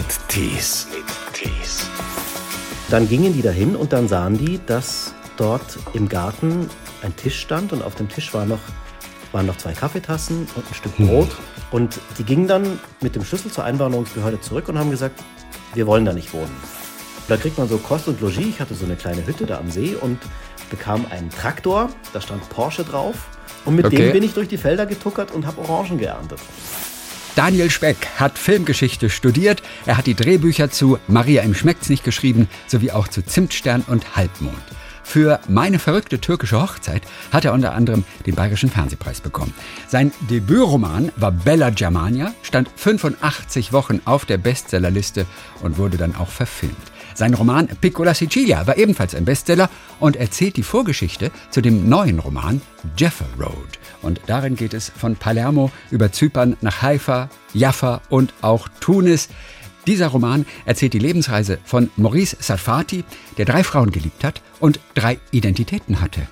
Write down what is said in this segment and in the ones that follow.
mit Tees. Dann gingen die dahin und dann sahen die, dass dort im Garten ein Tisch stand und auf dem Tisch war noch, waren noch zwei Kaffeetassen und ein Stück Brot. Und die gingen dann mit dem Schlüssel zur Einwanderungsbehörde zurück und haben gesagt, wir wollen da nicht wohnen. Da kriegt man so Kost und Logis. Ich hatte so eine kleine Hütte da am See und bekam einen Traktor, da stand Porsche drauf. Und mit Okay. dem bin ich durch die Felder getuckert und habe Orangen geerntet. Daniel Speck hat Filmgeschichte studiert. Er hat die Drehbücher zu Maria im Schmeckt's nicht geschrieben, sowie auch zu Zimtstern und Halbmond. Für Meine verrückte türkische Hochzeit hat er unter anderem den Bayerischen Fernsehpreis bekommen. Sein Debütroman war Bella Germania, stand 85 Wochen auf der Bestsellerliste und wurde dann auch verfilmt. Sein Roman Piccola Sicilia war ebenfalls ein Bestseller und erzählt die Vorgeschichte zu dem neuen Roman Jaffa Road. Und darin geht es von Palermo über Zypern nach Haifa, Jaffa und auch Tunis. Dieser Roman erzählt die Lebensreise von Maurice Sarfati, der drei Frauen geliebt hat und drei Identitäten hatte.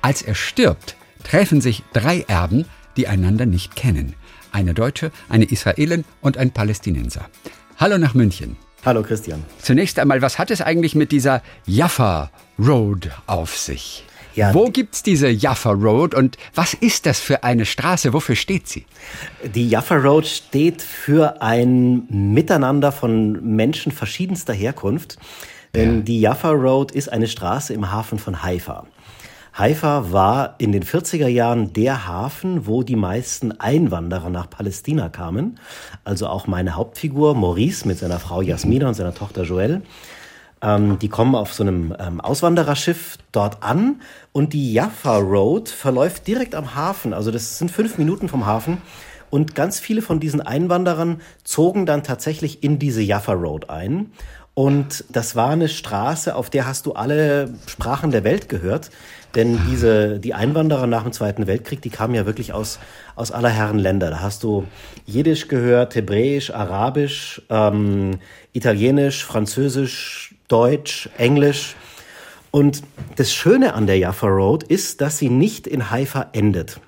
Als er stirbt, treffen sich drei Erben, die einander nicht kennen. Eine Deutsche, eine Israelin und ein Palästinenser. Hallo nach München. Hallo Christian. Zunächst einmal, was hat es eigentlich mit dieser Jaffa Road auf sich? Ja, Wo gibt's diese Jaffa Road und was ist das für eine Straße? Wofür steht sie? Die Jaffa Road steht für ein Miteinander von Menschen verschiedenster Herkunft. Denn die Jaffa Road ist eine Straße im Hafen von Haifa. Haifa war in den 40er Jahren der Hafen, wo die meisten Einwanderer nach Palästina kamen. Also auch meine Hauptfigur Maurice mit seiner Frau Jasmina und seiner Tochter Joelle. Ähm, die kommen auf so einem ähm, Auswandererschiff dort an und die Jaffa Road verläuft direkt am Hafen. Also das sind fünf Minuten vom Hafen. Und ganz viele von diesen Einwanderern zogen dann tatsächlich in diese Jaffa Road ein. Und das war eine Straße, auf der hast du alle Sprachen der Welt gehört. Denn diese, die Einwanderer nach dem Zweiten Weltkrieg, die kamen ja wirklich aus, aus aller Herren Länder. Da hast du Jiddisch gehört, Hebräisch, Arabisch, ähm, Italienisch, Französisch, Deutsch, Englisch. Und das Schöne an der Jaffa Road ist, dass sie nicht in Haifa endet.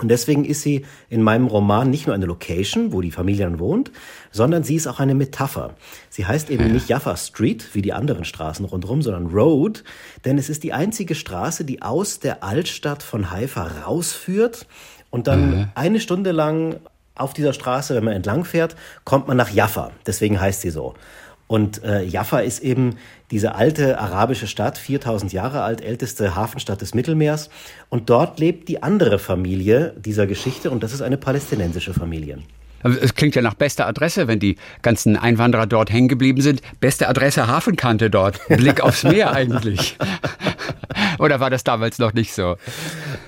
Und deswegen ist sie in meinem Roman nicht nur eine Location, wo die Familie dann wohnt, sondern sie ist auch eine Metapher. Sie heißt eben nicht Jaffa Street, wie die anderen Straßen rundherum, sondern Road, denn es ist die einzige Straße, die aus der Altstadt von Haifa rausführt und dann eine Stunde lang auf dieser Straße, wenn man entlang fährt, kommt man nach Jaffa. Deswegen heißt sie so. Und äh, Jaffa ist eben diese alte arabische Stadt, 4000 Jahre alt, älteste Hafenstadt des Mittelmeers. Und dort lebt die andere Familie dieser Geschichte und das ist eine palästinensische Familie. Es klingt ja nach bester Adresse, wenn die ganzen Einwanderer dort hängen geblieben sind. Beste Adresse Hafenkante dort. Blick aufs Meer eigentlich. Oder war das damals noch nicht so?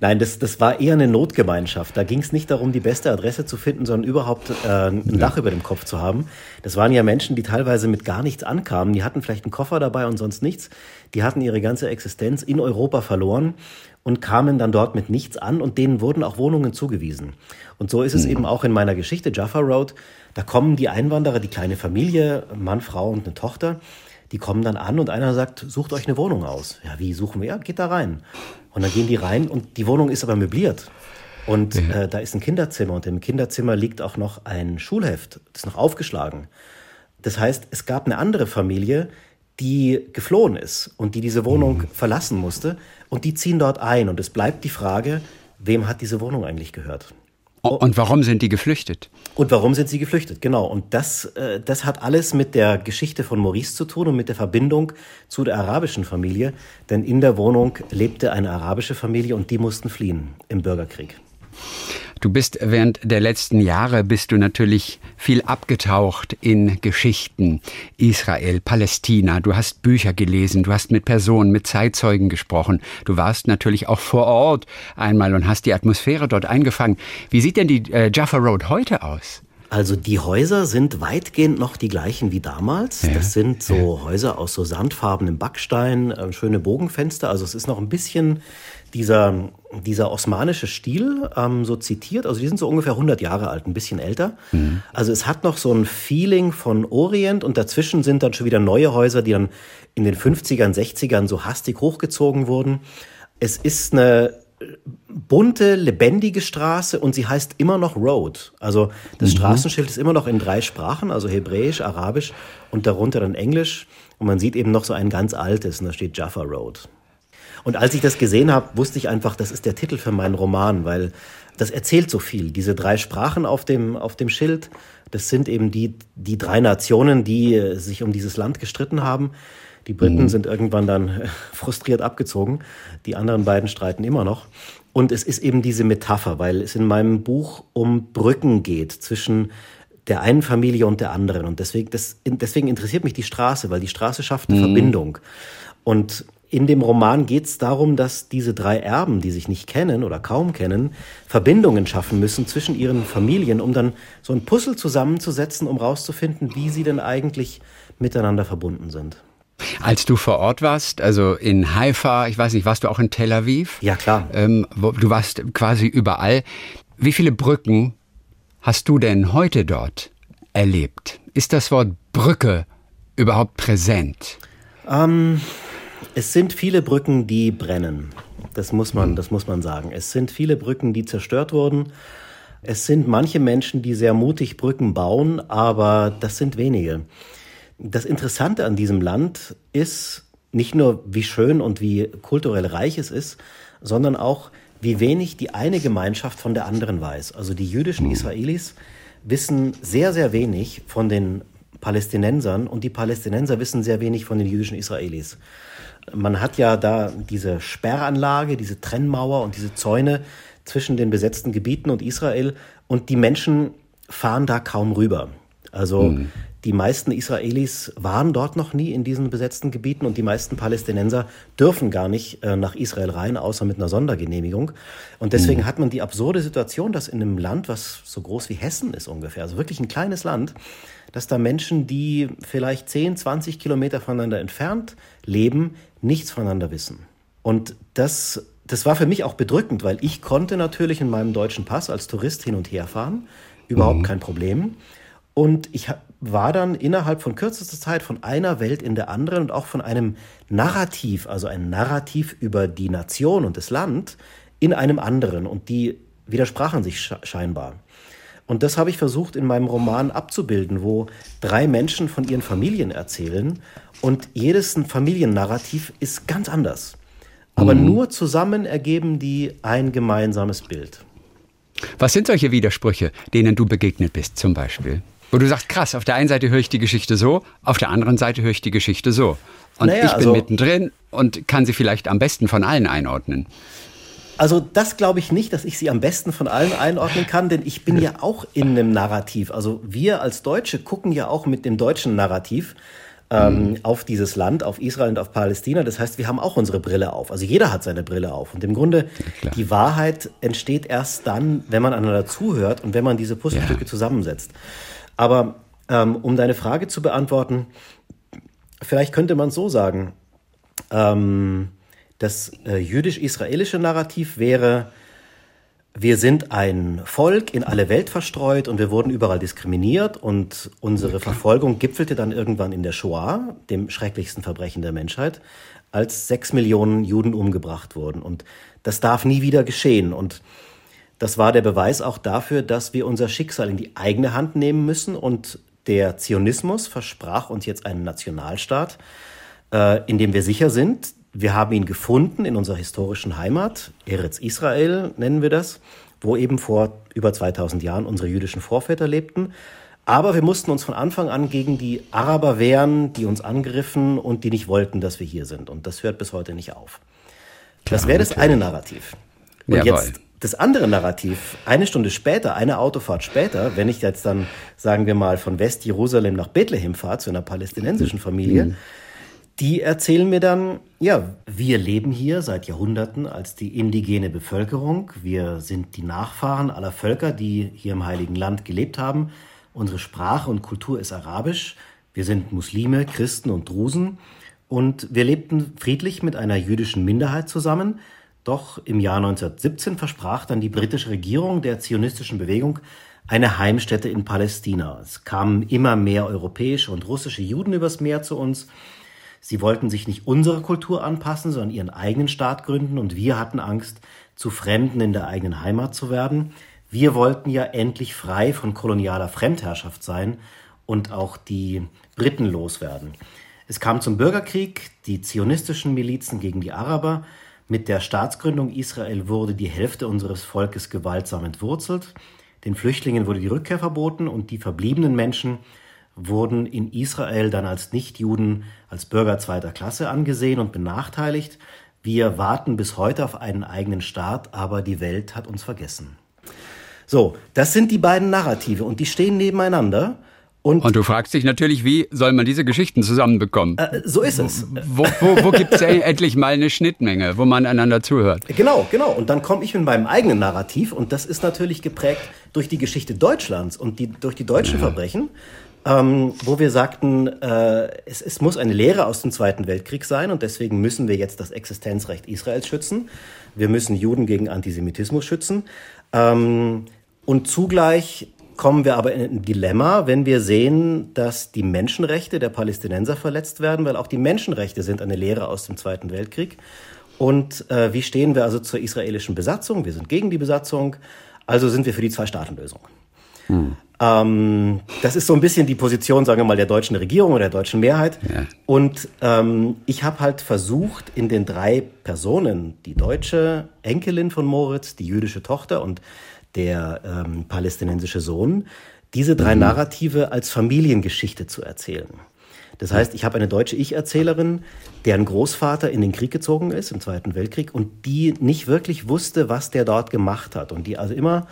Nein, das, das war eher eine Notgemeinschaft. Da ging es nicht darum, die beste Adresse zu finden, sondern überhaupt äh, ein Dach über dem Kopf zu haben. Das waren ja Menschen, die teilweise mit gar nichts ankamen. Die hatten vielleicht einen Koffer dabei und sonst nichts. Die hatten ihre ganze Existenz in Europa verloren und kamen dann dort mit nichts an und denen wurden auch Wohnungen zugewiesen. Und so ist es eben auch in meiner Geschichte Jaffa Road. Da kommen die Einwanderer, die kleine Familie, Mann, Frau und eine Tochter, die kommen dann an und einer sagt, sucht euch eine Wohnung aus. Ja, wie suchen wir? Ja, geht da rein. Und dann gehen die rein und die Wohnung ist aber möbliert. Und äh, da ist ein Kinderzimmer und im Kinderzimmer liegt auch noch ein Schulheft, das ist noch aufgeschlagen. Das heißt, es gab eine andere Familie, die geflohen ist und die diese Wohnung verlassen musste und die ziehen dort ein und es bleibt die Frage, wem hat diese Wohnung eigentlich gehört? Und warum sind die geflüchtet? Und warum sind sie geflüchtet? Genau. Und das, äh, das hat alles mit der Geschichte von Maurice zu tun und mit der Verbindung zu der arabischen Familie. Denn in der Wohnung lebte eine arabische Familie und die mussten fliehen im Bürgerkrieg. Du bist während der letzten Jahre bist du natürlich viel abgetaucht in Geschichten Israel, Palästina. Du hast Bücher gelesen, du hast mit Personen, mit Zeitzeugen gesprochen. Du warst natürlich auch vor Ort einmal und hast die Atmosphäre dort eingefangen. Wie sieht denn die äh, Jaffa Road heute aus? Also die Häuser sind weitgehend noch die gleichen wie damals. Ja, Das sind so Häuser aus so sandfarbenem Backstein, äh, schöne Bogenfenster. Also es ist noch ein bisschen dieser, dieser osmanische Stil ähm, so zitiert. Also die sind so ungefähr 100 Jahre alt, ein bisschen älter. Also es hat noch so ein Feeling von Orient und dazwischen sind dann schon wieder neue Häuser, die dann in den 50ern, 60ern so hastig hochgezogen wurden. Es ist eine bunte, lebendige Straße und sie heißt immer noch Road. Also das mhm. Straßenschild ist immer noch in drei Sprachen, also Hebräisch, Arabisch und darunter dann Englisch. Und man sieht eben noch so ein ganz altes und da steht Jaffa Road. Und als ich das gesehen habe, wusste ich einfach, das ist der Titel für meinen Roman, weil das erzählt so viel. Diese drei Sprachen auf dem, auf dem Schild, das sind eben die, die drei Nationen, die äh, sich um dieses Land gestritten haben. Die Briten mhm. sind irgendwann dann frustriert abgezogen. Die anderen beiden streiten immer noch. Und es ist eben diese Metapher, weil es in meinem Buch um Brücken geht zwischen der einen Familie und der anderen. Und deswegen, das, deswegen interessiert mich die Straße, weil die Straße schafft eine mhm. Verbindung. Und in dem Roman geht es darum, dass diese drei Erben, die sich nicht kennen oder kaum kennen, Verbindungen schaffen müssen zwischen ihren Familien, um dann so ein Puzzle zusammenzusetzen, um rauszufinden, wie sie denn eigentlich miteinander verbunden sind. Als du vor Ort warst, also in Haifa, ich weiß nicht, warst du auch in Tel Aviv? Ja, klar. Ähm, wo, du warst quasi überall. Wie viele Brücken hast du denn heute dort erlebt? Ist das Wort Brücke überhaupt präsent? Ähm, es sind viele Brücken, die brennen. Das muss man, das muss man sagen. Es sind viele Brücken, die zerstört wurden. Es sind manche Menschen, die sehr mutig Brücken bauen, aber das sind wenige. Das Interessante an diesem Land ist nicht nur, wie schön und wie kulturell reich es ist, sondern auch, wie wenig die eine Gemeinschaft von der anderen weiß. Also die jüdischen Israelis wissen sehr, sehr wenig von den Palästinensern und die Palästinenser wissen sehr wenig von den jüdischen Israelis. Man hat ja da diese Sperranlage, diese Trennmauer und diese Zäune zwischen den besetzten Gebieten und Israel und die Menschen fahren da kaum rüber. Also mhm. Die meisten Israelis waren dort noch nie in diesen besetzten Gebieten und die meisten Palästinenser dürfen gar nicht äh, nach Israel rein, außer mit einer Sondergenehmigung. Und deswegen mhm. hat man die absurde Situation, dass in einem Land, was so groß wie Hessen ist ungefähr, also wirklich ein kleines Land, dass da Menschen, die vielleicht 10, 20 Kilometer voneinander entfernt leben, nichts voneinander wissen. Und das, das war für mich auch bedrückend, weil ich konnte natürlich in meinem deutschen Pass als Tourist hin und her fahren, überhaupt mhm. kein Problem. Und ich war dann innerhalb von kürzester Zeit von einer Welt in der anderen und auch von einem Narrativ, also ein Narrativ über die Nation und das Land, in einem anderen. Und die widersprachen sich scheinbar. Und das habe ich versucht in meinem Roman abzubilden, wo drei Menschen von ihren Familien erzählen und jedes Familiennarrativ ist ganz anders. Aber mhm. nur zusammen ergeben die ein gemeinsames Bild. Was sind solche Widersprüche, denen du begegnet bist zum Beispiel? Wo du sagst, krass, auf der einen Seite höre ich die Geschichte so, auf der anderen Seite höre ich die Geschichte so. Und naja, ich bin also, mittendrin und kann sie vielleicht am besten von allen einordnen. Also das glaube ich nicht, dass ich sie am besten von allen einordnen kann, denn ich bin ja auch in einem Narrativ. Also wir als Deutsche gucken ja auch mit dem deutschen Narrativ ähm, mhm. auf dieses Land, auf Israel und auf Palästina. Das heißt, wir haben auch unsere Brille auf. Also jeder hat seine Brille auf. Und im Grunde, ja, die Wahrheit entsteht erst dann, wenn man einander zuhört und wenn man diese Puzzlestücke ja. zusammensetzt. Aber ähm, um deine Frage zu beantworten, vielleicht könnte man so sagen. Ähm, das äh, jüdisch-israelische Narrativ wäre, wir sind ein Volk in alle Welt verstreut und wir wurden überall diskriminiert und unsere Verfolgung gipfelte dann irgendwann in der Shoah, dem schrecklichsten Verbrechen der Menschheit, als sechs Millionen Juden umgebracht wurden. Und das darf nie wieder geschehen. Und das war der Beweis auch dafür, dass wir unser Schicksal in die eigene Hand nehmen müssen. Und der Zionismus versprach uns jetzt einen Nationalstaat, äh, in dem wir sicher sind, wir haben ihn gefunden in unserer historischen Heimat, Eretz Israel nennen wir das, wo eben vor über 2000 Jahren unsere jüdischen Vorväter lebten. Aber wir mussten uns von Anfang an gegen die Araber wehren, die uns angriffen und die nicht wollten, dass wir hier sind. Und das hört bis heute nicht auf. Das wäre das eine Narrativ. Und Jawohl. jetzt das andere Narrativ, eine Stunde später, eine Autofahrt später, wenn ich jetzt dann, sagen wir mal, von West-Jerusalem nach Bethlehem fahre, zu einer palästinensischen Familie, mhm die erzählen mir dann, ja, wir leben hier seit Jahrhunderten als die indigene Bevölkerung. Wir sind die Nachfahren aller Völker, die hier im Heiligen Land gelebt haben. Unsere Sprache und Kultur ist arabisch. Wir sind Muslime, Christen und Drusen. Und wir lebten friedlich mit einer jüdischen Minderheit zusammen. Doch im Jahr 1917 versprach dann die britische Regierung der zionistischen Bewegung eine Heimstätte in Palästina. Es kamen immer mehr europäische und russische Juden übers Meer zu uns. Sie wollten sich nicht unserer Kultur anpassen, sondern ihren eigenen Staat gründen und wir hatten Angst, zu Fremden in der eigenen Heimat zu werden. Wir wollten ja endlich frei von kolonialer Fremdherrschaft sein und auch die Briten loswerden. Es kam zum Bürgerkrieg, die zionistischen Milizen gegen die Araber. Mit der Staatsgründung Israel wurde die Hälfte unseres Volkes gewaltsam entwurzelt. Den Flüchtlingen wurde die Rückkehr verboten und die verbliebenen Menschen wurden in Israel dann als Nichtjuden als Bürger zweiter Klasse angesehen und benachteiligt. Wir warten bis heute auf einen eigenen Staat, aber die Welt hat uns vergessen. So, das sind die beiden Narrative und die stehen nebeneinander. Und, und, du fragst dich natürlich, wie soll man diese Geschichten zusammenbekommen? Äh, so ist es. Wo, wo, wo gibt es endlich mal eine Schnittmenge, wo man einander zuhört? Genau, genau. Und dann komme ich mit meinem eigenen Narrativ und das ist natürlich geprägt durch die Geschichte Deutschlands und die, durch die deutschen ja. Verbrechen ähm, wo wir sagten, äh, es, es muss eine Lehre aus dem Zweiten Weltkrieg sein und deswegen müssen wir jetzt das Existenzrecht Israels schützen. Wir müssen Juden gegen Antisemitismus schützen. Ähm, und zugleich kommen wir aber in ein Dilemma, wenn wir sehen, dass die Menschenrechte der Palästinenser verletzt werden, weil auch die Menschenrechte sind eine Lehre aus dem Zweiten Weltkrieg. Und äh, wie stehen wir also zur israelischen Besatzung? Wir sind gegen die Besatzung, also sind wir für die Zwei-Staaten-Lösung. Hm. Ähm, das ist so ein bisschen die Position, sagen wir mal, der deutschen Regierung oder der deutschen Mehrheit. Ja. Und ähm, ich habe halt versucht, in den drei Personen, die deutsche Enkelin von Moritz, die jüdische Tochter und der ähm, palästinensische Sohn, diese drei mhm. Narrative als Familiengeschichte zu erzählen. Das heißt, ich habe eine deutsche Ich-Erzählerin, deren Großvater in den Krieg gezogen ist, im Zweiten Weltkrieg, und die nicht wirklich wusste, was der dort gemacht hat. Und die also immer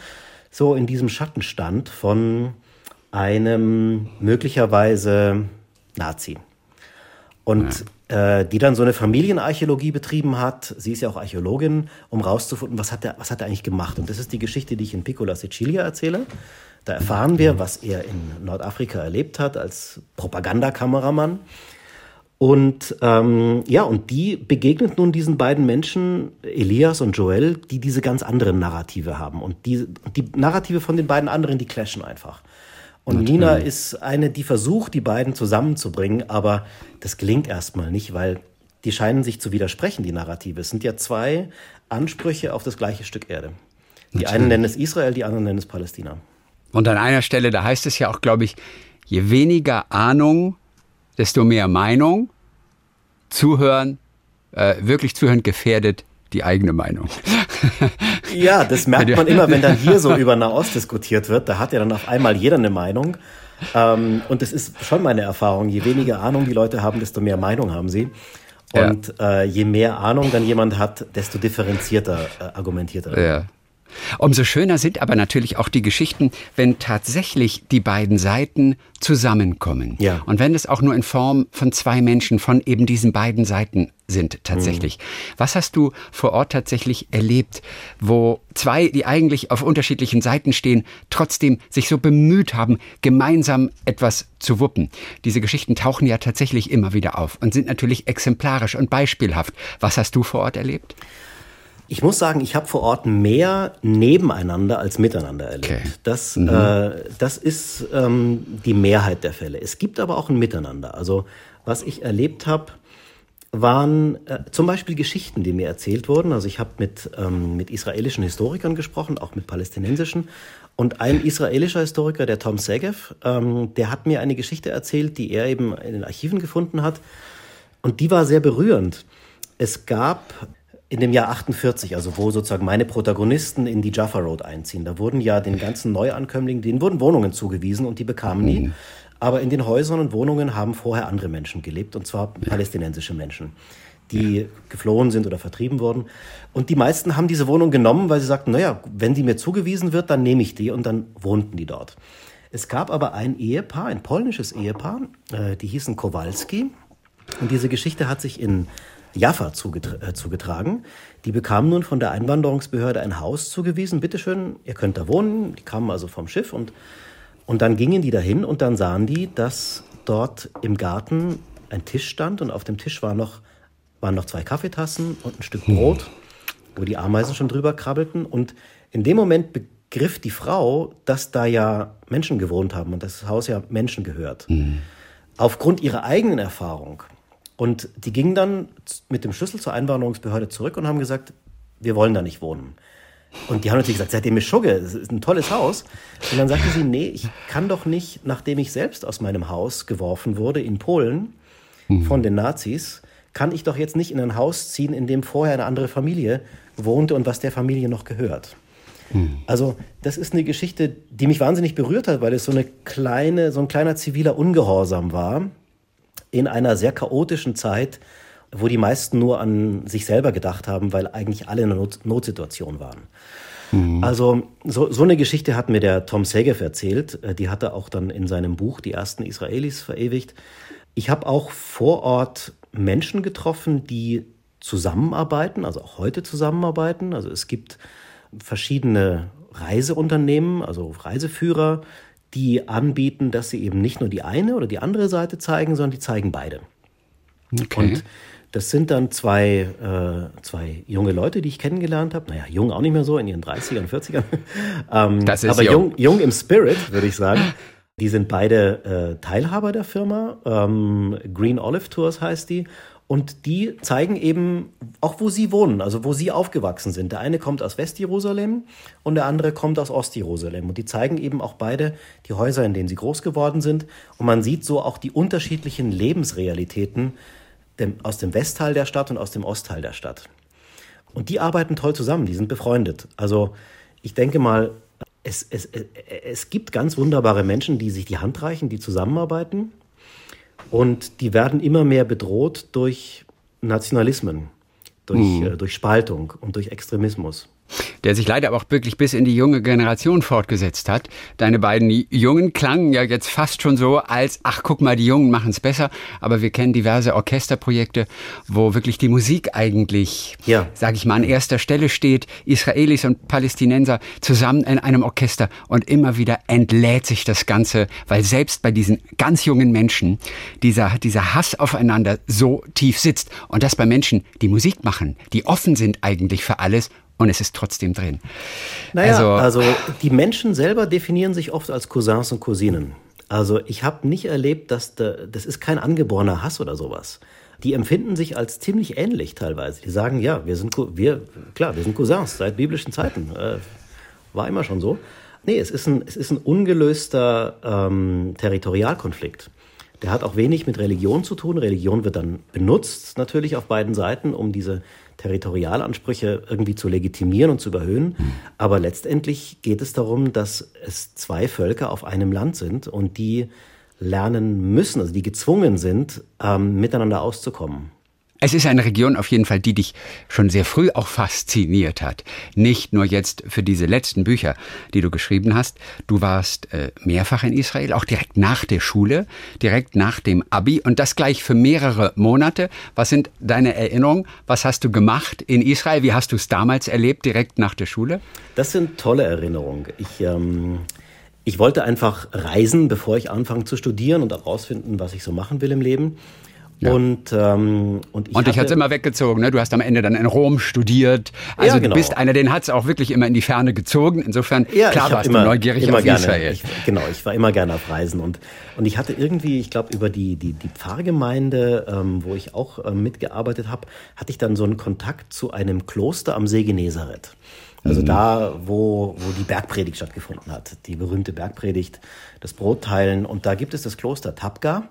so in diesem Schatten stand von einem möglicherweise Nazi. Und ja. Äh, die dann so eine Familienarchäologie betrieben hat. Sie ist ja auch Archäologin, um rauszufinden, was hat er, was hat er eigentlich gemacht. Und das ist die Geschichte, die ich in Piccola Sicilia erzähle. Da erfahren wir, was er in Nordafrika erlebt hat als Propagandakameramann. Und ähm, ja, und die begegnet nun diesen beiden Menschen, Elias und Joel, die diese ganz anderen Narrative haben. Und die, die Narrative von den beiden anderen, die clashen einfach. Und Natürlich. Nina ist eine, die versucht, die beiden zusammenzubringen, aber das gelingt erstmal nicht, weil die scheinen sich zu widersprechen, die Narrative. Es sind ja zwei Ansprüche auf das gleiche Stück Erde. Die Natürlich. einen nennen es Israel, die anderen nennen es Palästina. Und an einer Stelle, da heißt es ja auch, glaube ich, je weniger Ahnung, desto mehr Meinung. Zuhören, äh, wirklich zuhören gefährdet die eigene Meinung. Ja, das merkt man immer, wenn dann hier so über Nahost diskutiert wird. Da hat ja dann auf einmal jeder eine Meinung. Ähm, und das ist schon meine Erfahrung. Je weniger Ahnung die Leute haben, desto mehr Meinung haben sie. Und ja. äh, je mehr Ahnung dann jemand hat, desto differenzierter äh, argumentiert er. Ja. Umso schöner sind aber natürlich auch die Geschichten, wenn tatsächlich die beiden Seiten zusammenkommen. Ja. Und wenn es auch nur in Form von zwei Menschen von eben diesen beiden Seiten sind tatsächlich. Mhm. Was hast du vor Ort tatsächlich erlebt, wo zwei, die eigentlich auf unterschiedlichen Seiten stehen, trotzdem sich so bemüht haben, gemeinsam etwas zu wuppen? Diese Geschichten tauchen ja tatsächlich immer wieder auf und sind natürlich exemplarisch und beispielhaft. Was hast du vor Ort erlebt? Ich muss sagen, ich habe vor Ort mehr nebeneinander als miteinander erlebt. Okay. Das, mhm. äh, das ist ähm, die Mehrheit der Fälle. Es gibt aber auch ein Miteinander. Also was ich erlebt habe, waren äh, zum Beispiel Geschichten, die mir erzählt wurden. Also ich habe mit, ähm, mit israelischen Historikern gesprochen, auch mit palästinensischen. Und ein israelischer Historiker, der Tom Segev, ähm, der hat mir eine Geschichte erzählt, die er eben in den Archiven gefunden hat. Und die war sehr berührend. Es gab in dem Jahr 48, also wo sozusagen meine Protagonisten in die Jaffa Road einziehen, da wurden ja den ganzen Neuankömmlingen, denen wurden Wohnungen zugewiesen und die bekamen die. Mhm. Aber in den Häusern und Wohnungen haben vorher andere Menschen gelebt, und zwar palästinensische Menschen, die geflohen sind oder vertrieben wurden. Und die meisten haben diese Wohnung genommen, weil sie sagten, naja, wenn die mir zugewiesen wird, dann nehme ich die und dann wohnten die dort. Es gab aber ein Ehepaar, ein polnisches Ehepaar, äh, die hießen Kowalski. Und diese Geschichte hat sich in Jaffa zugetra äh, zugetragen. Die bekamen nun von der Einwanderungsbehörde ein Haus zugewiesen. Bitteschön, ihr könnt da wohnen. Die kamen also vom Schiff und, und dann gingen die dahin und dann sahen die, dass dort im Garten ein Tisch stand und auf dem Tisch war noch, waren noch zwei Kaffeetassen und ein Stück Brot, wo die Ameisen schon drüber krabbelten. Und in dem Moment begriff die Frau, dass da ja Menschen gewohnt haben und das Haus ja Menschen gehört. Mhm. Aufgrund ihrer eigenen Erfahrung Und die gingen dann mit dem Schlüssel zur Einwanderungsbehörde zurück und haben gesagt, wir wollen da nicht wohnen. Und die haben natürlich gesagt, seid ihr Mischugge, das ist ein tolles Haus. Und dann sagte sie, nee, ich kann doch nicht, nachdem ich selbst aus meinem Haus geworfen wurde in Polen mhm. von den Nazis, kann ich doch jetzt nicht in ein Haus ziehen, in dem vorher eine andere Familie wohnte und was der Familie noch gehört. Mhm. Also das ist eine Geschichte, die mich wahnsinnig berührt hat, weil es so eine kleine, so ein kleiner ziviler Ungehorsam war in einer sehr chaotischen Zeit, wo die meisten nur an sich selber gedacht haben, weil eigentlich alle in einer Not Notsituation waren. Mhm. Also so, so eine Geschichte hat mir der Tom Segev erzählt. Äh, die hat er auch dann in seinem Buch Die ersten Israelis verewigt. Ich habe auch vor Ort Menschen getroffen, die zusammenarbeiten, also auch heute zusammenarbeiten. Also es gibt verschiedene Reiseunternehmen, also Reiseführer, die anbieten, dass sie eben nicht nur die eine oder die andere Seite zeigen, sondern die zeigen beide. Okay. Und das sind dann zwei, äh, zwei junge Leute, die ich kennengelernt habe. Naja, jung auch nicht mehr so, in ihren 30ern, 40ern. ähm, das ist aber jung. jung, jung im Spirit, würde ich sagen. Die sind beide äh, Teilhaber der Firma. Ähm, Green Olive Tours heißt die. Und die zeigen eben auch, wo sie wohnen, also wo sie aufgewachsen sind. Der eine kommt aus Westjerusalem und der andere kommt aus Ostjerusalem. Und die zeigen eben auch beide die Häuser, in denen sie groß geworden sind. Und man sieht so auch die unterschiedlichen Lebensrealitäten aus dem Westteil der Stadt und aus dem Ostteil der Stadt. Und die arbeiten toll zusammen, die sind befreundet. Also ich denke mal, es, es, es gibt ganz wunderbare Menschen, die sich die Hand reichen, die zusammenarbeiten. Und die werden immer mehr bedroht durch Nationalismen, durch, mhm. äh, durch Spaltung und durch Extremismus der sich leider aber auch wirklich bis in die junge Generation fortgesetzt hat. Deine beiden Jungen klangen ja jetzt fast schon so, als, ach guck mal, die Jungen machen es besser, aber wir kennen diverse Orchesterprojekte, wo wirklich die Musik eigentlich, ja. sage ich mal, an erster Stelle steht, Israelis und Palästinenser zusammen in einem Orchester und immer wieder entlädt sich das Ganze, weil selbst bei diesen ganz jungen Menschen dieser, dieser Hass aufeinander so tief sitzt und das bei Menschen, die Musik machen, die offen sind eigentlich für alles und es ist trotzdem drin. Naja, also, also die Menschen selber definieren sich oft als Cousins und Cousinen. Also ich habe nicht erlebt, dass da, das ist kein angeborener Hass oder sowas. Die empfinden sich als ziemlich ähnlich teilweise. Die sagen, ja, wir sind wir klar, wir sind Cousins seit biblischen Zeiten. Äh, war immer schon so. Nee, es ist ein, es ist ein ungelöster ähm, Territorialkonflikt. Der hat auch wenig mit Religion zu tun. Religion wird dann benutzt natürlich auf beiden Seiten, um diese Territorialansprüche irgendwie zu legitimieren und zu überhöhen. Aber letztendlich geht es darum, dass es zwei Völker auf einem Land sind und die lernen müssen, also die gezwungen sind, ähm, miteinander auszukommen. Es ist eine Region auf jeden Fall, die dich schon sehr früh auch fasziniert hat. Nicht nur jetzt für diese letzten Bücher, die du geschrieben hast. Du warst äh, mehrfach in Israel, auch direkt nach der Schule, direkt nach dem Abi und das gleich für mehrere Monate. Was sind deine Erinnerungen? Was hast du gemacht in Israel? Wie hast du es damals erlebt, direkt nach der Schule? Das sind tolle Erinnerungen. Ich, ähm, ich wollte einfach reisen, bevor ich anfange zu studieren und herausfinden, was ich so machen will im Leben. Ja. Und, ähm, und ich und dich hat's immer weggezogen, ne? Du hast am Ende dann in Rom studiert. Also ja, genau. du bist einer, den hat's auch wirklich immer in die Ferne gezogen. Insofern, ja, klar warst immer, du neugierig immer auf gerne, Israel. Ich, genau, ich war immer gerne auf Reisen. Und, und ich hatte irgendwie, ich glaube, über die, die, die Pfarrgemeinde, ähm, wo ich auch ähm, mitgearbeitet habe, hatte ich dann so einen Kontakt zu einem Kloster am See Genezareth. Also mhm. da, wo, wo die Bergpredigt stattgefunden hat, die berühmte Bergpredigt, das Brotteilen. Und da gibt es das Kloster Tapga.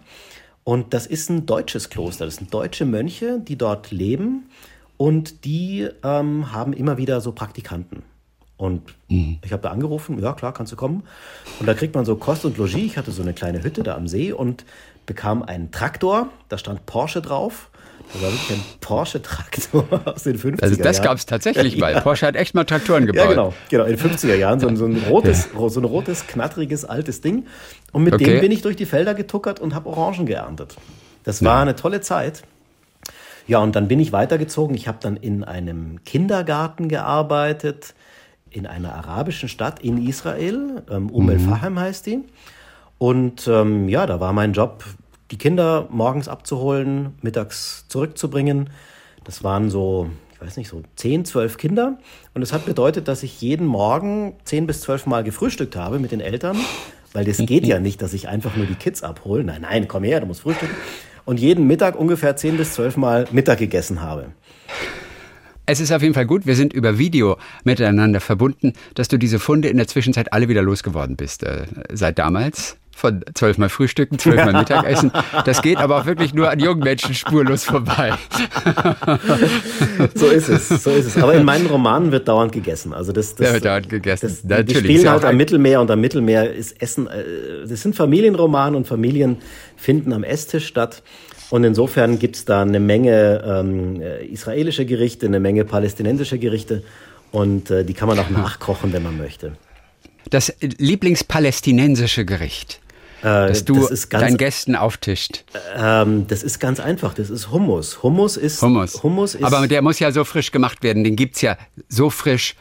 Und das ist ein deutsches Kloster. Das sind deutsche Mönche, die dort leben und die ähm, haben immer wieder so Praktikanten. Und mhm. ich habe da angerufen, ja klar, kannst du kommen. Und da kriegt man so Kost und Logis. Ich hatte so eine kleine Hütte da am See und bekam einen Traktor, da stand Porsche drauf. Das war wirklich ein Porsche-Traktor aus den 50er Jahren. Also das gab es tatsächlich mal. Ja. Porsche hat echt mal Traktoren gebaut. Ja, genau. genau in den 50er Jahren. So ein, so ein rotes, ja. so ein rotes, knatteriges, altes Ding. Und mit okay. dem bin ich durch die Felder getuckert und habe Orangen geerntet. Das war ja. eine tolle Zeit. Ja, und dann bin ich weitergezogen. Ich habe dann in einem Kindergarten gearbeitet, in einer arabischen Stadt in Israel. Ähm, um mhm. el-Fahem heißt die. Und ähm, ja, da war mein Job, die Kinder morgens abzuholen, mittags zurückzubringen. Das waren so, ich weiß nicht, so 10, 12 Kinder. Und das hat bedeutet, dass ich jeden Morgen 10 bis 12 Mal gefrühstückt habe mit den Eltern, weil das geht ja nicht, dass ich einfach nur die Kids abhole. Nein, nein, komm her, du musst frühstücken. und jeden Mittag ungefähr zehn bis zwölf Mal Mittag gegessen habe. Es ist auf jeden Fall gut, wir sind über Video miteinander verbunden, dass du diese Funde in der Zwischenzeit alle wieder losgeworden bist, äh, seit damals von zwölfmal Frühstücken, zwölfmal Mittagessen. Das geht aber auch wirklich nur an jungen Menschen spurlos vorbei. so ist es, so ist es. Aber in meinen Romanen wird dauernd gegessen. Also das, das, ja, wird dauernd gegessen. Das, Natürlich. Die spielen halt am Mittelmeer und am Mittelmeer ist Essen. Äh, das sind Familienromane und Familien finden am Esstisch statt. Und insofern gibt's da eine Menge ähm, äh, israelische Gerichte, eine Menge palästinensische Gerichte. Und äh, die kann man auch nachkochen, wenn man möchte. Das Lieblingspalästinensische Gericht? Äh, dass du das deinen Gästen auftischt. Ähm, das ist ganz einfach. Das ist Hummus. Hummus ist Hummus. Hummus ist Aber der muss ja so frisch gemacht werden. Den gibt's ja so frisch.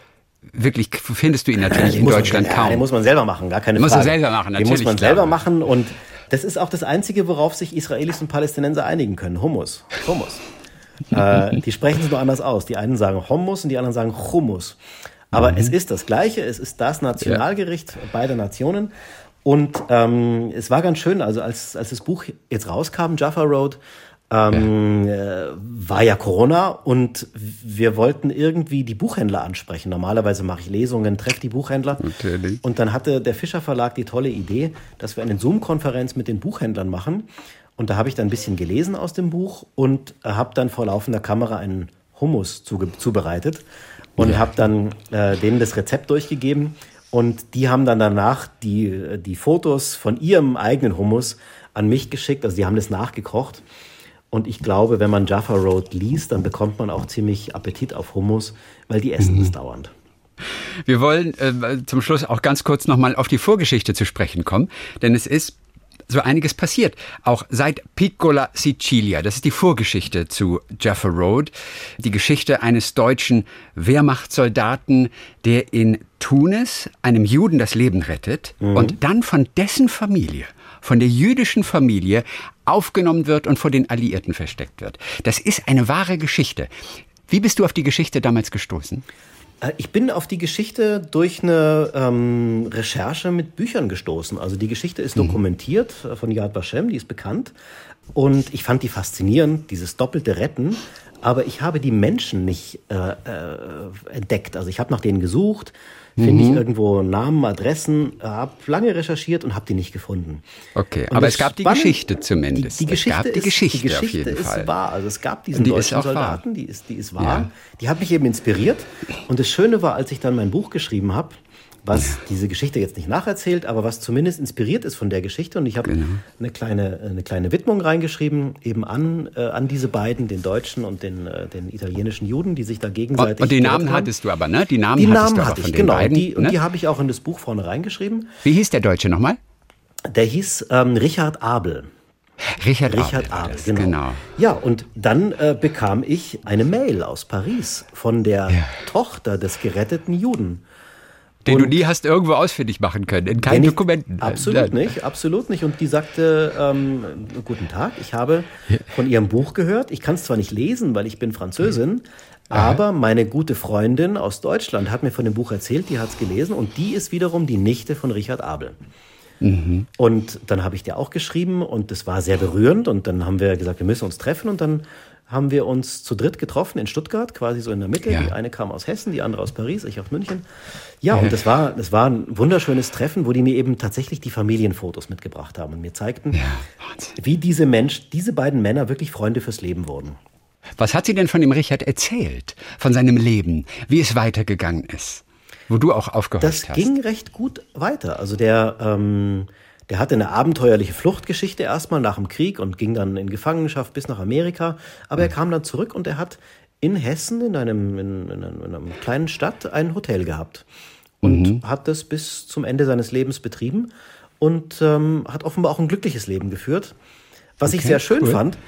Wirklich findest du ihn natürlich in Deutschland man, kaum. Den muss man selber machen, gar keine den Frage. Muss man selber machen, natürlich. Den muss man selber machen und das ist auch das Einzige, worauf sich Israelis und Palästinenser einigen können. Hummus. Hummus. äh, die sprechen es nur anders aus. Die einen sagen Hummus und die anderen sagen Hummus. Aber mhm. es ist das Gleiche. Es ist das Nationalgericht ja. beider Nationen. Und ähm, es war ganz schön, also als, als das Buch jetzt rauskam, Jaffa Road, ähm, ja. Äh, war ja Corona und wir wollten irgendwie die Buchhändler ansprechen. Normalerweise mache ich Lesungen, treffe die Buchhändler. Natürlich. Und dann hatte der Fischer Verlag die tolle Idee, dass wir eine Zoom-Konferenz mit den Buchhändlern machen. Und da habe ich dann ein bisschen gelesen aus dem Buch und habe dann vor laufender Kamera einen Hummus zubereitet und ja. habe dann äh, denen das Rezept durchgegeben. Und die haben dann danach die, die Fotos von ihrem eigenen Hummus an mich geschickt. Also die haben das nachgekocht. Und ich glaube, wenn man Jaffa Road liest, dann bekommt man auch ziemlich Appetit auf Hummus, weil die essen mhm. es dauernd. Wir wollen äh, zum Schluss auch ganz kurz nochmal auf die Vorgeschichte zu sprechen kommen, denn es ist so einiges passiert. Auch seit Piccola Sicilia, das ist die Vorgeschichte zu Jaffa Road, die Geschichte eines deutschen Wehrmachtssoldaten, der in Tunis einem Juden das Leben rettet mhm. und dann von dessen Familie, von der jüdischen Familie aufgenommen wird und vor den Alliierten versteckt wird. Das ist eine wahre Geschichte. Wie bist du auf die Geschichte damals gestoßen? Äh, ich bin auf die Geschichte durch eine ähm, Recherche mit Büchern gestoßen. Also die Geschichte ist mhm. dokumentiert äh, von Yad Vashem, die ist bekannt. Und ich fand die faszinierend, dieses doppelte Retten. Aber ich habe die Menschen nicht äh, äh, entdeckt. Also ich habe nach denen gesucht, finde mhm. ich irgendwo Namen, Adressen, habe lange recherchiert und habe die nicht gefunden. Okay, und aber es gab die Geschichte zumindest. Die, die Geschichte, die Geschichte, ist, die Geschichte ist Fall. wahr. Also es gab diesen die deutschen Soldaten, die ist, die ist wahr. Ja. Die hat mich eben inspiriert. Und das Schöne war, als ich dann mein Buch geschrieben habe, was diese Geschichte jetzt nicht nacherzählt, aber was zumindest inspiriert ist von der Geschichte. Und ich habe genau. eine, kleine, eine kleine Widmung reingeschrieben, eben an, äh, an diese beiden, den deutschen und den, äh, den italienischen Juden, die sich da gegenseitig. Und, die Namen hattest du aber, ne? Die Namen, die Namen hatte ich, genau. Beiden, die, ne? Und die habe ich auch in das Buch vorne reingeschrieben. Wie hieß der Deutsche nochmal? Der hieß ähm, Richard Abel. Richard, Richard Abel, Abel genau. genau. Ja, und dann äh, bekam ich eine Mail aus Paris von der ja. Tochter des geretteten Juden. Den und du nie hast irgendwo ausfindig machen können, in keinen ich, Dokumenten. Absolut nicht, absolut nicht. Und die sagte, ähm, guten Tag, ich habe von ihrem Buch gehört. Ich kann es zwar nicht lesen, weil ich bin Französin, Aha. aber meine gute Freundin aus Deutschland hat mir von dem Buch erzählt, die hat es gelesen und die ist wiederum die Nichte von Richard Abel. Mhm. Und dann habe ich dir auch geschrieben und das war sehr berührend und dann haben wir gesagt, wir müssen uns treffen und dann haben wir uns zu dritt getroffen in Stuttgart, quasi so in der Mitte. Ja. Die eine kam aus Hessen, die andere aus Paris, ich aus München. Ja, und das war, das war ein wunderschönes Treffen, wo die mir eben tatsächlich die Familienfotos mitgebracht haben und mir zeigten, ja, wie diese Mensch, diese beiden Männer wirklich Freunde fürs Leben wurden. Was hat sie denn von dem Richard erzählt? Von seinem Leben? Wie es weitergegangen ist? Wo du auch aufgehört das hast? Das ging recht gut weiter. Also der, ähm, der hatte eine abenteuerliche Fluchtgeschichte erstmal nach dem Krieg und ging dann in Gefangenschaft bis nach Amerika. Aber er kam dann zurück und er hat in Hessen, in einem, in, in einem, in einer kleinen Stadt, ein Hotel gehabt. Und mhm. hat das bis zum Ende seines Lebens betrieben und ähm, hat offenbar auch ein glückliches Leben geführt. Was okay, ich sehr schön cool. fand,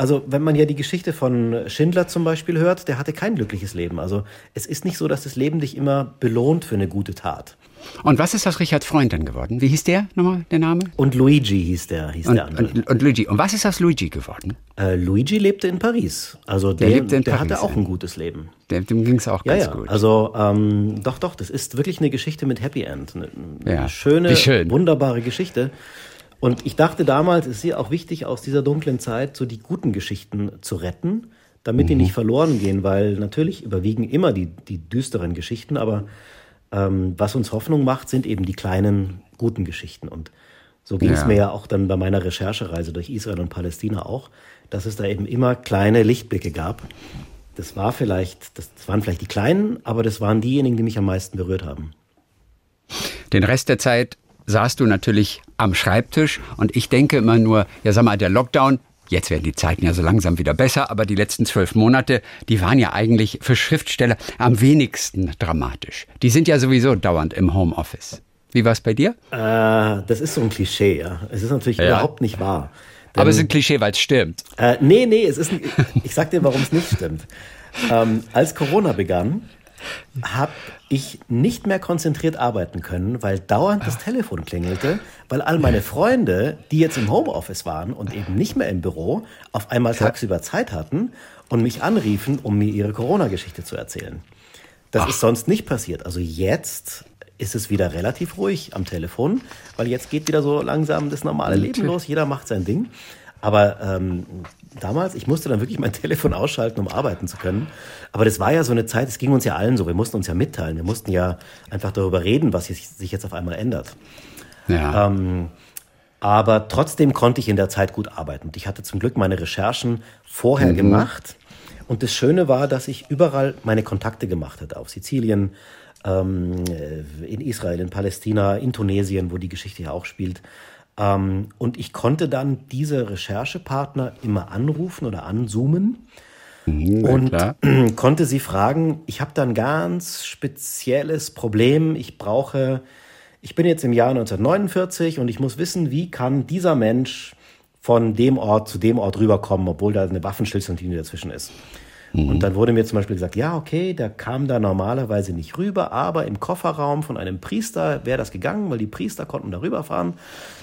also wenn man ja die Geschichte von Schindler zum Beispiel hört, der hatte kein glückliches Leben. Also es ist nicht so, dass das Leben dich immer belohnt für eine gute Tat. Und was ist aus Richards Freund denn geworden? Wie hieß der nochmal, der Name? Und Luigi hieß der, hieß und, der andere. Und, und, Luigi. Und was ist aus Luigi geworden? Äh, Luigi lebte in Paris. Also der, der, lebte in der Paris, hatte auch ein gutes Leben. Dem, dem ging es auch ja, ganz ja. gut. Also ähm, doch, doch, das ist wirklich eine Geschichte mit Happy End. Eine, ja. schöne, schön. wunderbare Geschichte. Und ich dachte damals, es ist ja auch wichtig, aus dieser dunklen Zeit so die guten Geschichten zu retten, damit mhm. die nicht verloren gehen, weil natürlich überwiegen immer die, die düsteren Geschichten, aber ähm, was uns Hoffnung macht, sind eben die kleinen guten Geschichten. Und so ging es ja. mir ja auch dann bei meiner Recherchereise durch Israel und Palästina auch, dass es da eben immer kleine Lichtblicke gab. Das war vielleicht, das waren vielleicht die kleinen, aber das waren diejenigen, die mich am meisten berührt haben. Den Rest der Zeit saßt du natürlich am Schreibtisch und ich denke immer nur, ja sag mal, der Lockdown, jetzt werden die Zeiten ja so langsam wieder besser, aber die letzten zwölf Monate, die waren ja eigentlich für Schriftsteller am wenigsten dramatisch. Die sind ja sowieso dauernd im Homeoffice. Wie war es bei dir? Äh, das ist so ein Klischee, ja. Es ist natürlich ja. überhaupt nicht wahr. Denn, aber es ist ein Klischee, weil es stimmt. Äh, nee, nee, es ist ein, ich sag dir, warum es nicht stimmt. Ähm, als Corona begann, habe ich nicht mehr konzentriert arbeiten können, weil dauernd das Telefon klingelte, weil all meine Freunde, die jetzt im Homeoffice waren und eben nicht mehr im Büro, auf einmal tagsüber Zeit hatten und mich anriefen, um mir ihre Corona-Geschichte zu erzählen. Das Ach. ist sonst nicht passiert. Also jetzt ist es wieder relativ ruhig am Telefon, weil jetzt geht wieder so langsam das normale Leben los. Jeder macht sein Ding. Aber ähm, damals, ich musste dann wirklich mein Telefon ausschalten, um arbeiten zu können. Aber das war ja so eine Zeit, es ging uns ja allen so, wir mussten uns ja mitteilen, wir mussten ja einfach darüber reden, was sich jetzt auf einmal ändert. Ja. Ähm, aber trotzdem konnte ich in der Zeit gut arbeiten. Und ich hatte zum Glück meine Recherchen vorher mhm. gemacht. Und das Schöne war, dass ich überall meine Kontakte gemacht hatte. Auf Sizilien, ähm, in Israel, in Palästina, in Tunesien, wo die Geschichte ja auch spielt. Ähm, und ich konnte dann diese Recherchepartner immer anrufen oder anzoomen mhm, und klar. konnte sie fragen, ich habe da ein ganz spezielles Problem, ich brauche, ich bin jetzt im Jahr 1949 und ich muss wissen, wie kann dieser Mensch von dem Ort zu dem Ort rüberkommen, obwohl da eine Waffenstillstandslinie dazwischen ist. Mhm. Und dann wurde mir zum Beispiel gesagt, ja, okay, der kam da normalerweise nicht rüber, aber im Kofferraum von einem Priester wäre das gegangen, weil die Priester konnten da rüberfahren.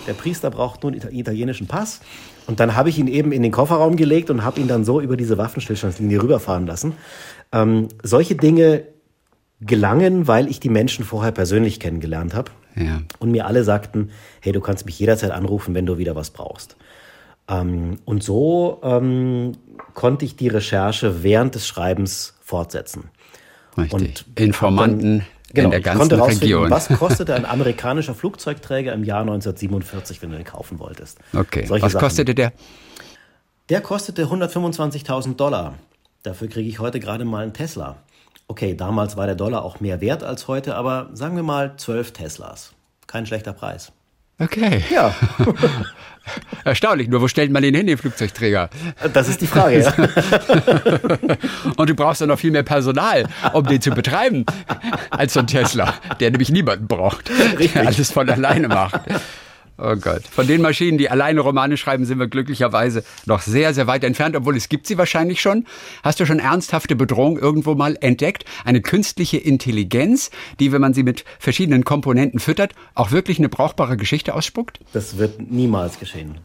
Der Priester braucht nur einen italienischen Pass. Und dann habe ich ihn eben in den Kofferraum gelegt und habe ihn dann so über diese Waffenstillstandslinie rüberfahren lassen. Ähm, solche Dinge gelangen, weil ich die Menschen vorher persönlich kennengelernt habe. Ja. Und mir alle sagten, hey, du kannst mich jederzeit anrufen, wenn du wieder was brauchst. Ähm, und so ähm, konnte ich die Recherche während des Schreibens fortsetzen. Richtig. Und Informanten dann, genau, in der ganzen konnte Region. Was kostete ein amerikanischer Flugzeugträger im Jahr 1947, wenn du den kaufen wolltest? Okay. Solche was Sachen. kostete der? Der kostete 125.000 Dollar. Dafür kriege ich heute gerade mal einen Tesla. Okay, damals war der Dollar auch mehr wert als heute, aber sagen wir mal 12 Teslas. Kein schlechter Preis. Okay. Ja. Erstaunlich, nur wo stellt man den hin, den Flugzeugträger? Das ist die Frage, ja. Und du brauchst dann noch viel mehr Personal, um den zu betreiben, als so ein Tesla, der nämlich niemanden braucht, Richtig. der alles von alleine macht. Oh Gott. Von den Maschinen, die alleine Romane schreiben, sind wir glücklicherweise noch sehr, sehr weit entfernt, obwohl es gibt sie wahrscheinlich schon. Hast du schon ernsthafte Bedrohung irgendwo mal entdeckt? Eine künstliche Intelligenz, die, wenn man sie mit verschiedenen Komponenten füttert, auch wirklich eine brauchbare Geschichte ausspuckt? Das wird niemals geschehen.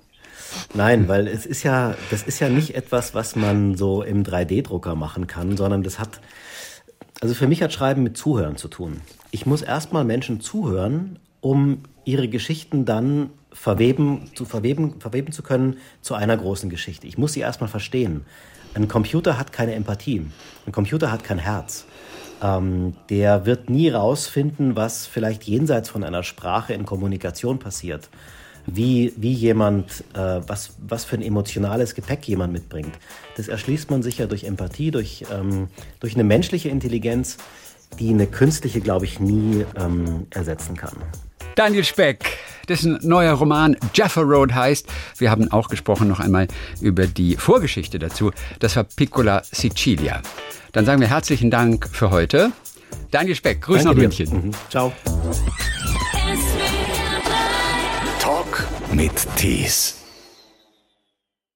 Nein, weil es ist ja, das ist ja nicht etwas, was man so im 3D-Drucker machen kann, sondern das hat, also für mich hat Schreiben mit Zuhören zu tun. Ich muss erstmal Menschen zuhören, um ihre Geschichten dann verweben, zu verweben, verweben zu können zu einer großen Geschichte. Ich muss sie erstmal verstehen. Ein Computer hat keine Empathie. Ein Computer hat kein Herz. Ähm, der wird nie rausfinden, was vielleicht jenseits von einer Sprache in Kommunikation passiert. Wie, wie jemand, äh, was, was für ein emotionales Gepäck jemand mitbringt. Das erschließt man sich ja durch Empathie, durch, ähm, durch eine menschliche Intelligenz, die eine künstliche, glaube ich, nie ähm, ersetzen kann. Daniel Speck, dessen neuer Roman Jaffa Road heißt. Wir haben auch gesprochen noch einmal über die Vorgeschichte dazu. Das war Piccola Sicilia. Dann sagen wir herzlichen Dank für heute. Daniel Speck, Grüße nach München. Mhm. Ciao. Talk mit Tees.